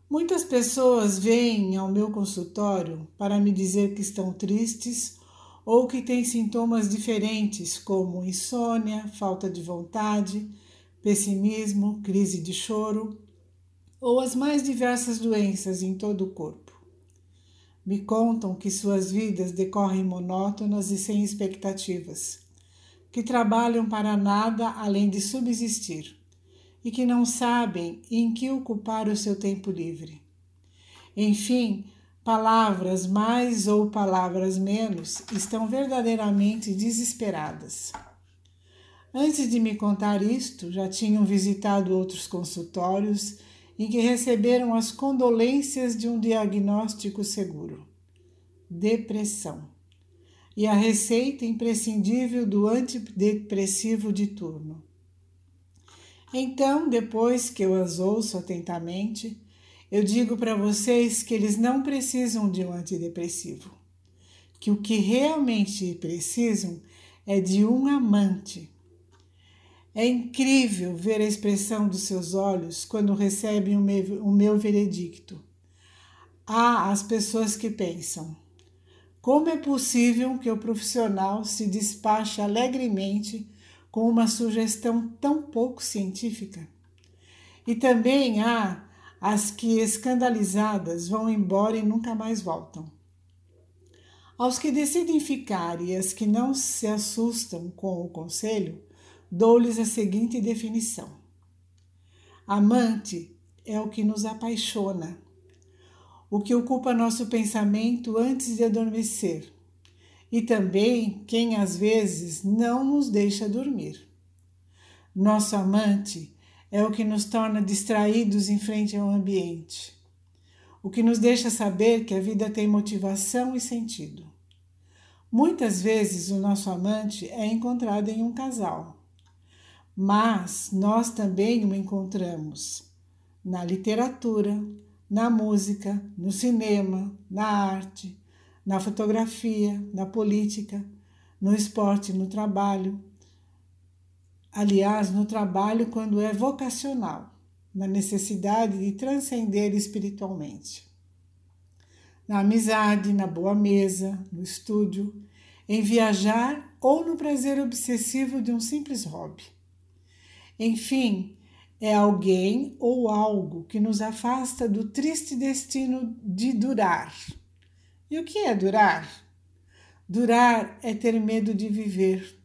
Muitas pessoas vêm ao meu consultório para me dizer que estão tristes ou que têm sintomas diferentes, como insônia, falta de vontade, pessimismo, crise de choro ou as mais diversas doenças em todo o corpo. Me contam que suas vidas decorrem monótonas e sem expectativas, que trabalham para nada além de subsistir e que não sabem em que ocupar o seu tempo livre. Enfim, palavras mais ou palavras menos estão verdadeiramente desesperadas. Antes de me contar isto, já tinham visitado outros consultórios em que receberam as condolências de um diagnóstico seguro: depressão. E a receita imprescindível do antidepressivo de turno. Então, depois que eu as ouço atentamente, eu digo para vocês que eles não precisam de um antidepressivo, que o que realmente precisam é de um amante. É incrível ver a expressão dos seus olhos quando recebem o meu, o meu veredicto. Há as pessoas que pensam: como é possível que o profissional se despache alegremente com uma sugestão tão pouco científica. E também há as que, escandalizadas, vão embora e nunca mais voltam. Aos que decidem ficar e as que não se assustam com o conselho, dou-lhes a seguinte definição: Amante é o que nos apaixona, o que ocupa nosso pensamento antes de adormecer e também quem às vezes não nos deixa dormir. Nosso amante é o que nos torna distraídos em frente ao ambiente, o que nos deixa saber que a vida tem motivação e sentido. Muitas vezes o nosso amante é encontrado em um casal, mas nós também o encontramos na literatura, na música, no cinema, na arte, na fotografia, na política, no esporte, no trabalho. Aliás, no trabalho, quando é vocacional, na necessidade de transcender espiritualmente. Na amizade, na boa mesa, no estúdio, em viajar ou no prazer obsessivo de um simples hobby. Enfim, é alguém ou algo que nos afasta do triste destino de durar e o que é durar? Durar é ter medo de viver,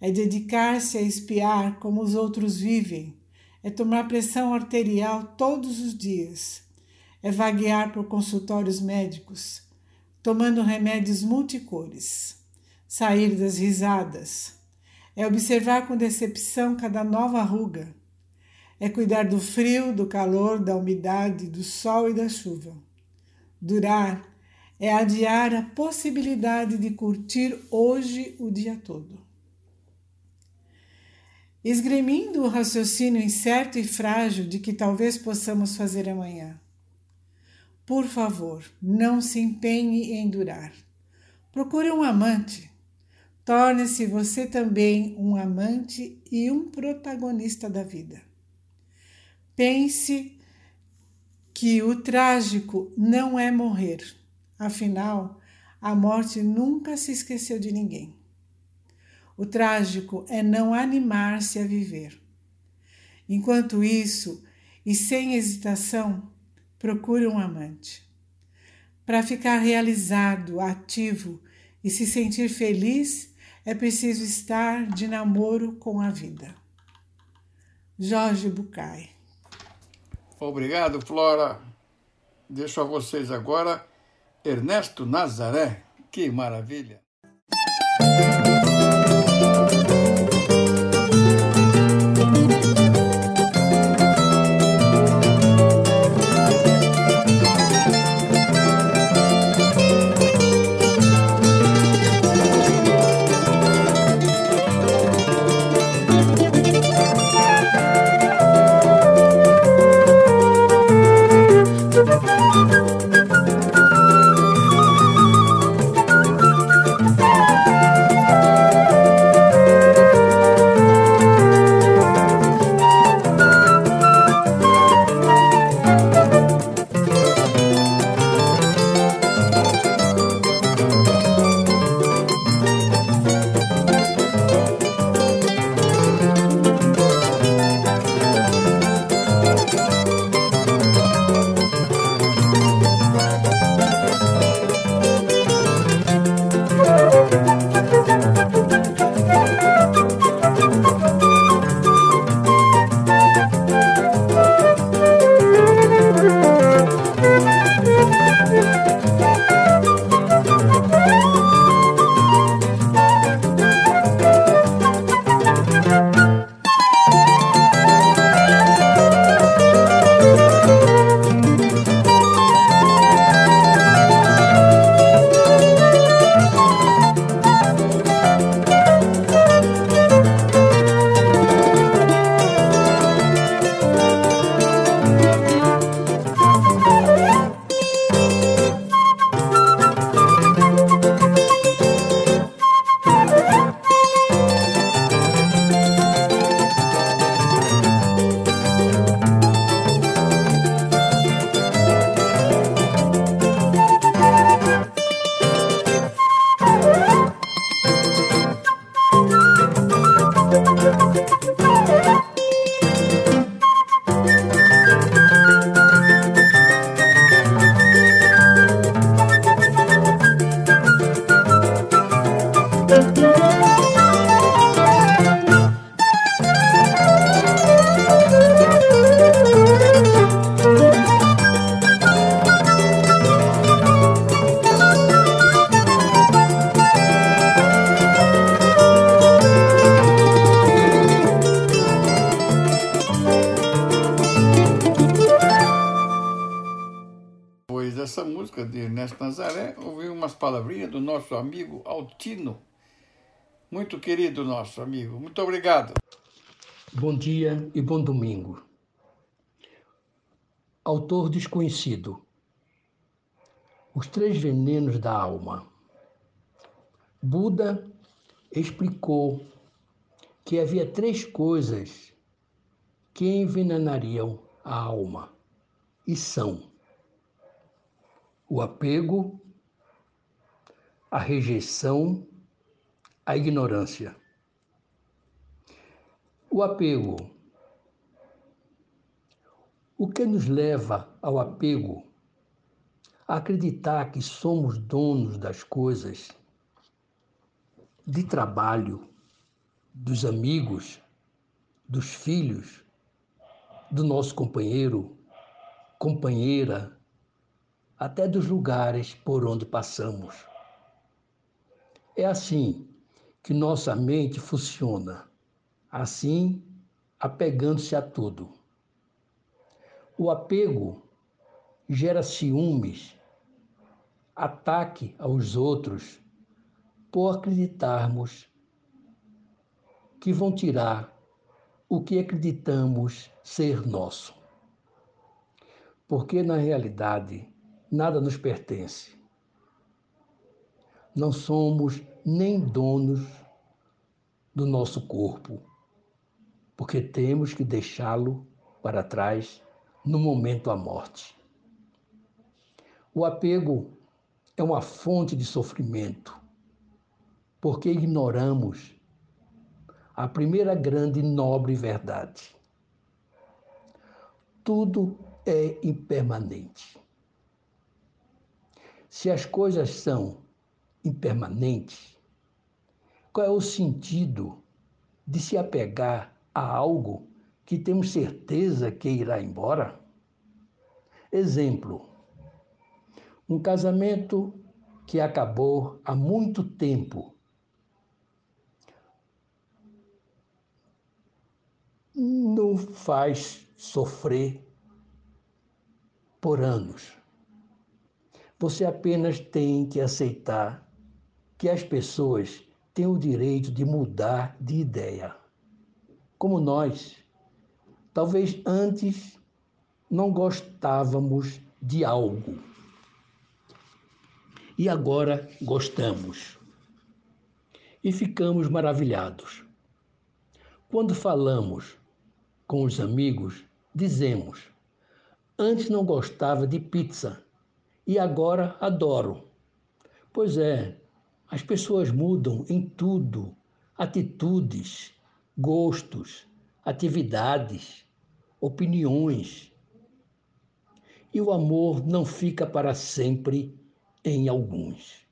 é dedicar-se a espiar como os outros vivem, é tomar pressão arterial todos os dias, é vaguear por consultórios médicos, tomando remédios multicores, sair das risadas, é observar com decepção cada nova ruga, é cuidar do frio, do calor, da umidade, do sol e da chuva. Durar é adiar a possibilidade de curtir hoje o dia todo. Esgrimindo o raciocínio incerto e frágil de que talvez possamos fazer amanhã. Por favor, não se empenhe em durar. Procure um amante. Torne-se você também um amante e um protagonista da vida. Pense que o trágico não é morrer Afinal, a morte nunca se esqueceu de ninguém. O trágico é não animar-se a viver. Enquanto isso, e sem hesitação, procure um amante. Para ficar realizado, ativo e se sentir feliz, é preciso estar de namoro com a vida. Jorge Bucay. Obrigado, Flora. Deixo a vocês agora Ernesto Nazaré. Que maravilha! Altino. Muito querido nosso amigo. Muito obrigado. Bom dia e bom domingo. Autor desconhecido. Os três venenos da alma. Buda explicou que havia três coisas que envenenariam a alma e são o apego, a rejeição, a ignorância. O apego. O que nos leva ao apego? A acreditar que somos donos das coisas, de trabalho, dos amigos, dos filhos, do nosso companheiro, companheira, até dos lugares por onde passamos. É assim que nossa mente funciona, assim apegando-se a tudo. O apego gera ciúmes, ataque aos outros, por acreditarmos que vão tirar o que acreditamos ser nosso. Porque, na realidade, nada nos pertence. Não somos nem donos do nosso corpo, porque temos que deixá-lo para trás no momento da morte. O apego é uma fonte de sofrimento, porque ignoramos a primeira grande e nobre verdade. Tudo é impermanente. Se as coisas são impermanentes, qual é o sentido de se apegar a algo que temos certeza que irá embora? Exemplo: um casamento que acabou há muito tempo. Não faz sofrer por anos você apenas tem que aceitar que as pessoas têm o direito de mudar de ideia. Como nós, talvez antes não gostávamos de algo e agora gostamos. E ficamos maravilhados. Quando falamos com os amigos, dizemos: Antes não gostava de pizza e agora adoro. Pois é, as pessoas mudam em tudo: atitudes, gostos, atividades, opiniões. E o amor não fica para sempre em alguns.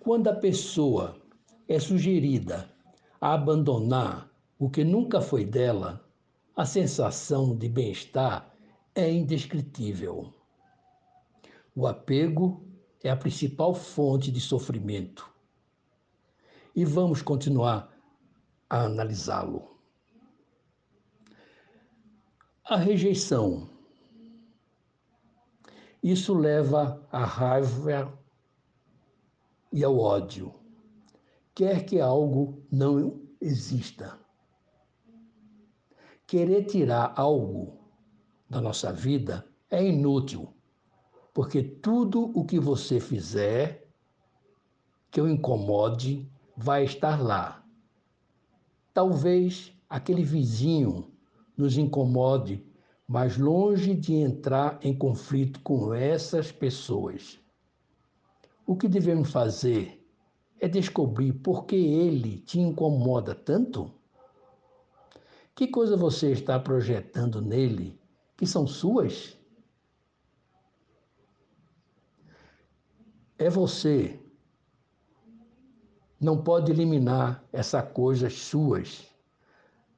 Quando a pessoa é sugerida a abandonar o que nunca foi dela, a sensação de bem-estar é indescritível. O apego é a principal fonte de sofrimento. E vamos continuar a analisá-lo. A rejeição. Isso leva à raiva e ao ódio. Quer que algo não exista. Querer tirar algo da nossa vida é inútil porque tudo o que você fizer que o incomode vai estar lá. Talvez aquele vizinho nos incomode, mas longe de entrar em conflito com essas pessoas. O que devemos fazer é descobrir por que ele te incomoda tanto. Que coisa você está projetando nele que são suas? É você. Não pode eliminar essas coisas suas.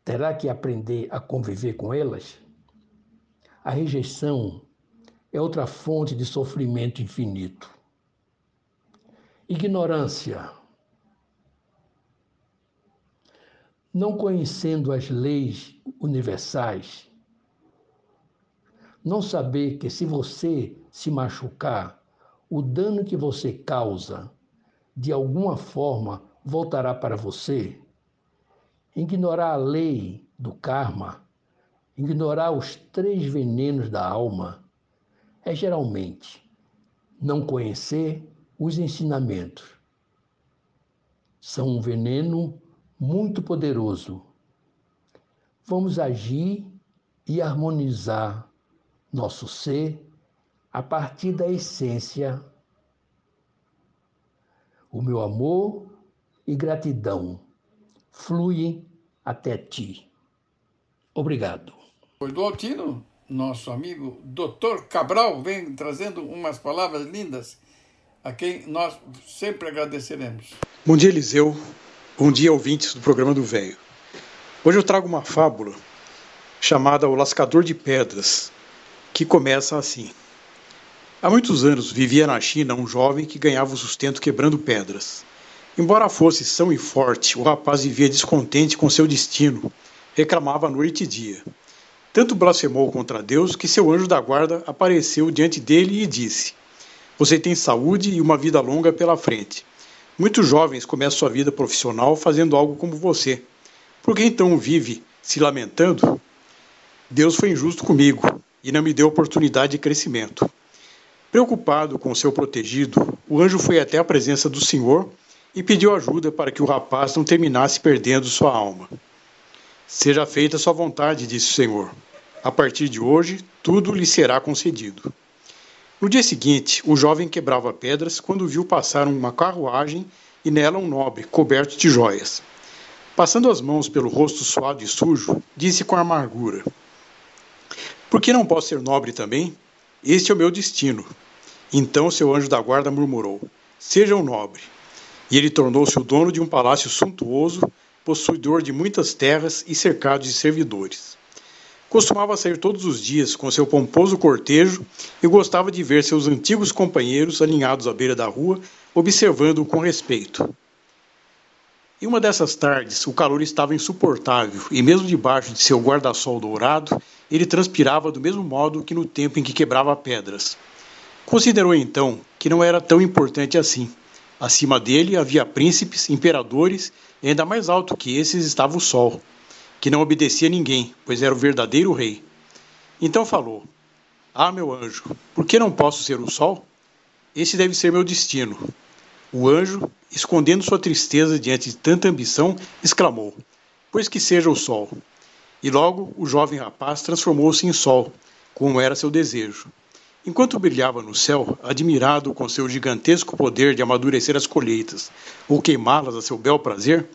Terá que aprender a conviver com elas? A rejeição é outra fonte de sofrimento infinito. Ignorância. Não conhecendo as leis universais, não saber que se você se machucar, o dano que você causa, de alguma forma, voltará para você? Ignorar a lei do karma, ignorar os três venenos da alma, é geralmente não conhecer os ensinamentos. São um veneno muito poderoso. Vamos agir e harmonizar nosso ser a partir da essência. O meu amor e gratidão fluem até ti. Obrigado. Depois do Altino, nosso amigo Dr. Cabral vem trazendo umas palavras lindas a quem nós sempre agradeceremos. Bom dia, Eliseu. Bom dia, ouvintes do programa do Velho. Hoje eu trago uma fábula chamada O Lascador de Pedras, que começa assim. Há muitos anos vivia na China um jovem que ganhava o sustento quebrando pedras. Embora fosse são e forte, o rapaz vivia descontente com seu destino, reclamava noite e dia. Tanto blasfemou contra Deus que seu anjo da guarda apareceu diante dele e disse: Você tem saúde e uma vida longa pela frente. Muitos jovens começam sua vida profissional fazendo algo como você. Por que então vive se lamentando? Deus foi injusto comigo e não me deu oportunidade de crescimento. Preocupado com seu protegido, o anjo foi até a presença do Senhor e pediu ajuda para que o rapaz não terminasse perdendo sua alma. Seja feita sua vontade, disse o Senhor. A partir de hoje, tudo lhe será concedido. No dia seguinte, o jovem quebrava pedras quando viu passar uma carruagem e nela um nobre, coberto de joias. Passando as mãos pelo rosto suado e sujo, disse com amargura: Por que não posso ser nobre também? Este é o meu destino. Então seu anjo da guarda murmurou: Seja um nobre. E ele tornou-se o dono de um palácio suntuoso, possuidor de muitas terras e cercado de servidores. Costumava sair todos os dias com seu pomposo cortejo e gostava de ver seus antigos companheiros alinhados à beira da rua, observando-o com respeito. Em uma dessas tardes, o calor estava insuportável e, mesmo debaixo de seu guarda-sol dourado, ele transpirava do mesmo modo que no tempo em que quebrava pedras. Considerou então que não era tão importante assim. Acima dele havia príncipes, imperadores, e ainda mais alto que esses estava o sol, que não obedecia a ninguém, pois era o verdadeiro rei. Então falou: Ah, meu anjo, por que não posso ser o sol? Esse deve ser meu destino. O anjo, escondendo sua tristeza diante de tanta ambição, exclamou: Pois que seja o sol. E logo o jovem rapaz transformou-se em sol, como era seu desejo. Enquanto brilhava no céu, admirado com seu gigantesco poder de amadurecer as colheitas ou queimá-las a seu bel prazer,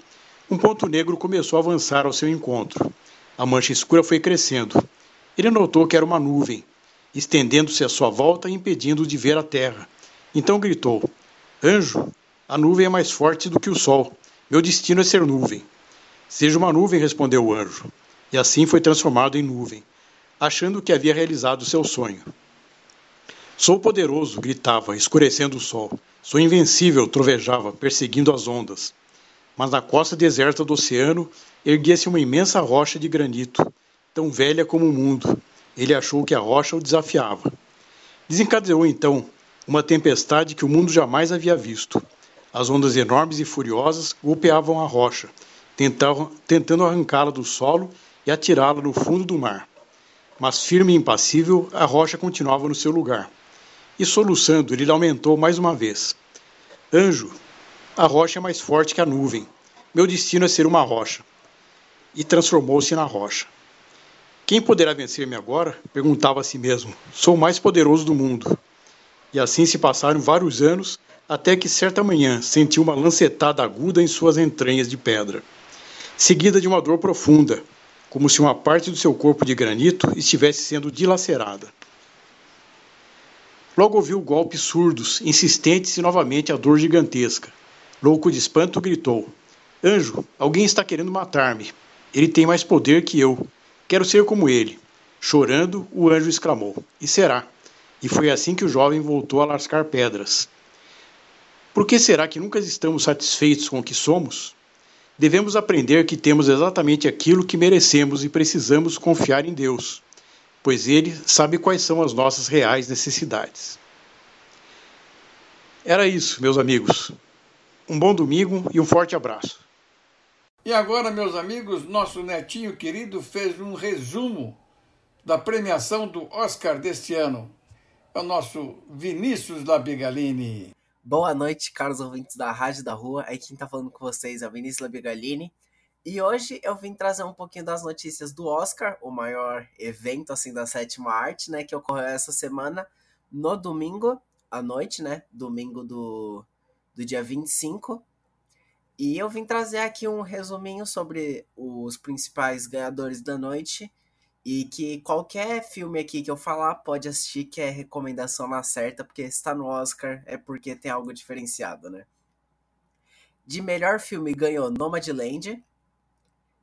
um ponto negro começou a avançar ao seu encontro. A mancha escura foi crescendo. Ele notou que era uma nuvem, estendendo-se à sua volta e impedindo de ver a terra. Então gritou: Anjo, a nuvem é mais forte do que o sol. Meu destino é ser nuvem. Seja uma nuvem, respondeu o anjo. E assim foi transformado em nuvem, achando que havia realizado seu sonho. Sou poderoso, gritava, escurecendo o sol. Sou invencível, trovejava, perseguindo as ondas. Mas na costa deserta do oceano erguia-se uma imensa rocha de granito, tão velha como o mundo. Ele achou que a rocha o desafiava. Desencadeou então uma tempestade que o mundo jamais havia visto. As ondas enormes e furiosas golpeavam a rocha, tentando arrancá-la do solo e atirá-la no fundo do mar. Mas firme e impassível, a rocha continuava no seu lugar e soluçando, ele aumentou mais uma vez. Anjo, a rocha é mais forte que a nuvem. Meu destino é ser uma rocha. E transformou-se na rocha. Quem poderá vencer-me agora? perguntava a si mesmo. Sou o mais poderoso do mundo. E assim se passaram vários anos, até que certa manhã sentiu uma lancetada aguda em suas entranhas de pedra, seguida de uma dor profunda, como se uma parte do seu corpo de granito estivesse sendo dilacerada. Logo ouviu golpes surdos, insistentes e novamente a dor gigantesca. Louco de espanto, gritou: Anjo, alguém está querendo matar-me. Ele tem mais poder que eu. Quero ser como ele. Chorando, o anjo exclamou: E será? E foi assim que o jovem voltou a lascar pedras. Por que será que nunca estamos satisfeitos com o que somos? Devemos aprender que temos exatamente aquilo que merecemos e precisamos confiar em Deus pois ele sabe quais são as nossas reais necessidades. Era isso, meus amigos. Um bom domingo e um forte abraço. E agora, meus amigos, nosso netinho querido fez um resumo da premiação do Oscar deste ano. É o nosso Vinícius Labigalini. Boa noite, caros ouvintes da Rádio da Rua. Aí quem tá falando com vocês é o Vinícius Labigalini. E hoje eu vim trazer um pouquinho das notícias do Oscar, o maior evento assim da sétima arte, né, que ocorreu essa semana no domingo à noite, né? Domingo do, do dia 25. E eu vim trazer aqui um resuminho sobre os principais ganhadores da noite. E que qualquer filme aqui que eu falar pode assistir, que é recomendação na certa, porque está no Oscar é porque tem algo diferenciado, né? De melhor filme ganhou Nomadland.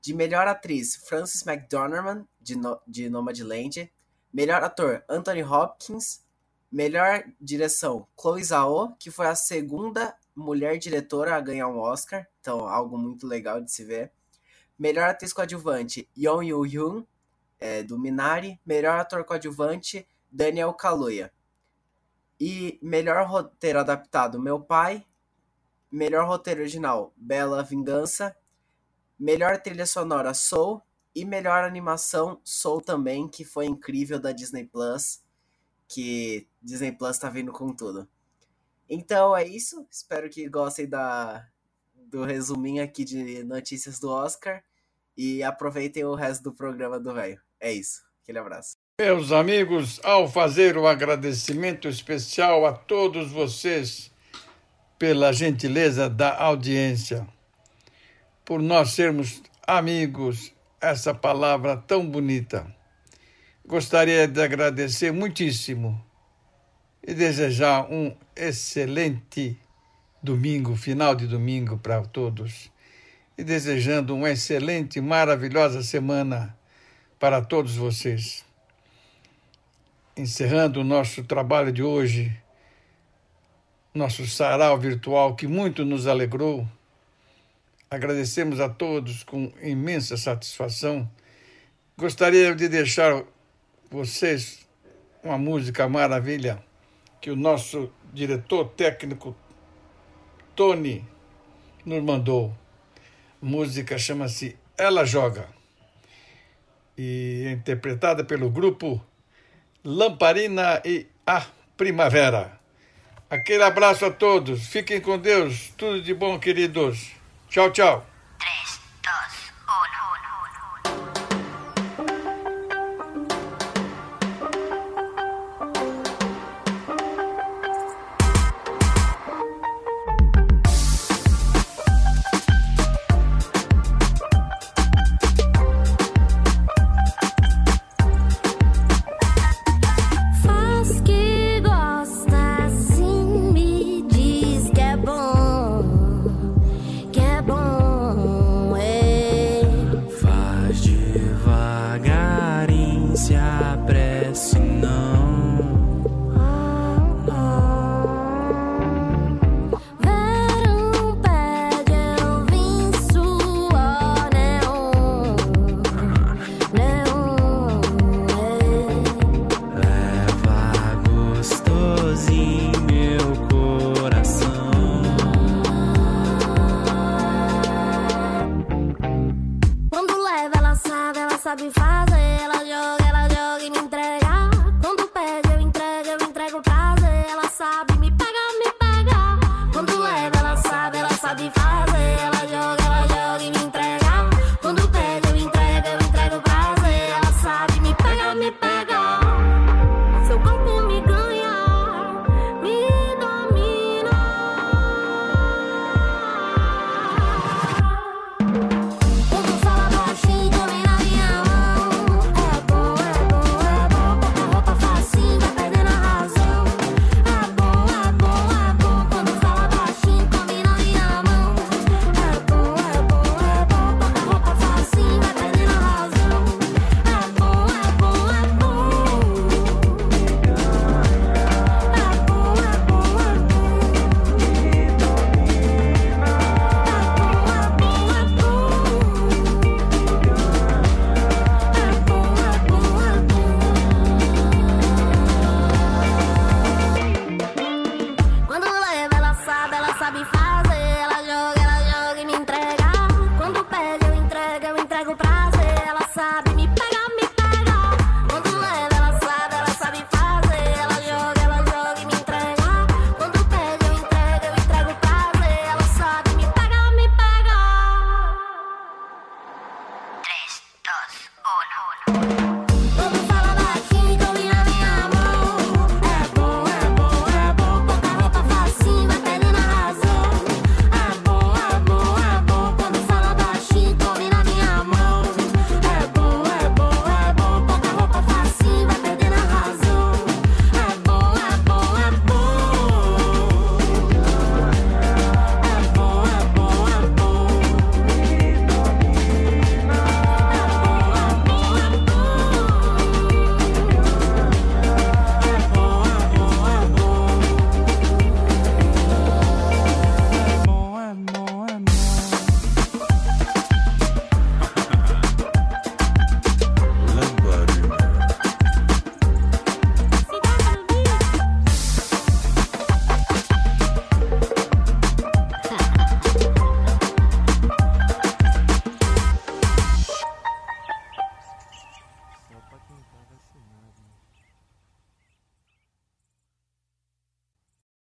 De melhor atriz, Frances McDormand, de, no de Nomadland. Melhor ator, Anthony Hopkins. Melhor direção, Chloe Zhao, que foi a segunda mulher diretora a ganhar um Oscar. Então, algo muito legal de se ver. Melhor atriz coadjuvante, Yeon Yoo-hyun, é, do Minari. Melhor ator coadjuvante, Daniel Kaluuya. E melhor roteiro adaptado, Meu Pai. Melhor roteiro original, Bela Vingança. Melhor trilha sonora, Soul. E melhor animação, Soul também, que foi incrível da Disney Plus. Que Disney Plus tá vindo com tudo. Então é isso. Espero que gostem da, do resuminho aqui de notícias do Oscar. E aproveitem o resto do programa do velho. É isso. Aquele abraço. Meus amigos, ao fazer o agradecimento especial a todos vocês pela gentileza da audiência, por nós sermos amigos, essa palavra tão bonita. Gostaria de agradecer muitíssimo e desejar um excelente domingo, final de domingo para todos. E desejando uma excelente, maravilhosa semana para todos vocês. Encerrando o nosso trabalho de hoje, nosso sarau virtual que muito nos alegrou. Agradecemos a todos com imensa satisfação. Gostaria de deixar vocês uma música maravilha que o nosso diretor técnico Tony nos mandou. A música chama-se Ela Joga e interpretada pelo grupo Lamparina e a Primavera. Aquele abraço a todos. Fiquem com Deus. Tudo de bom, queridos. Tchau, tchau.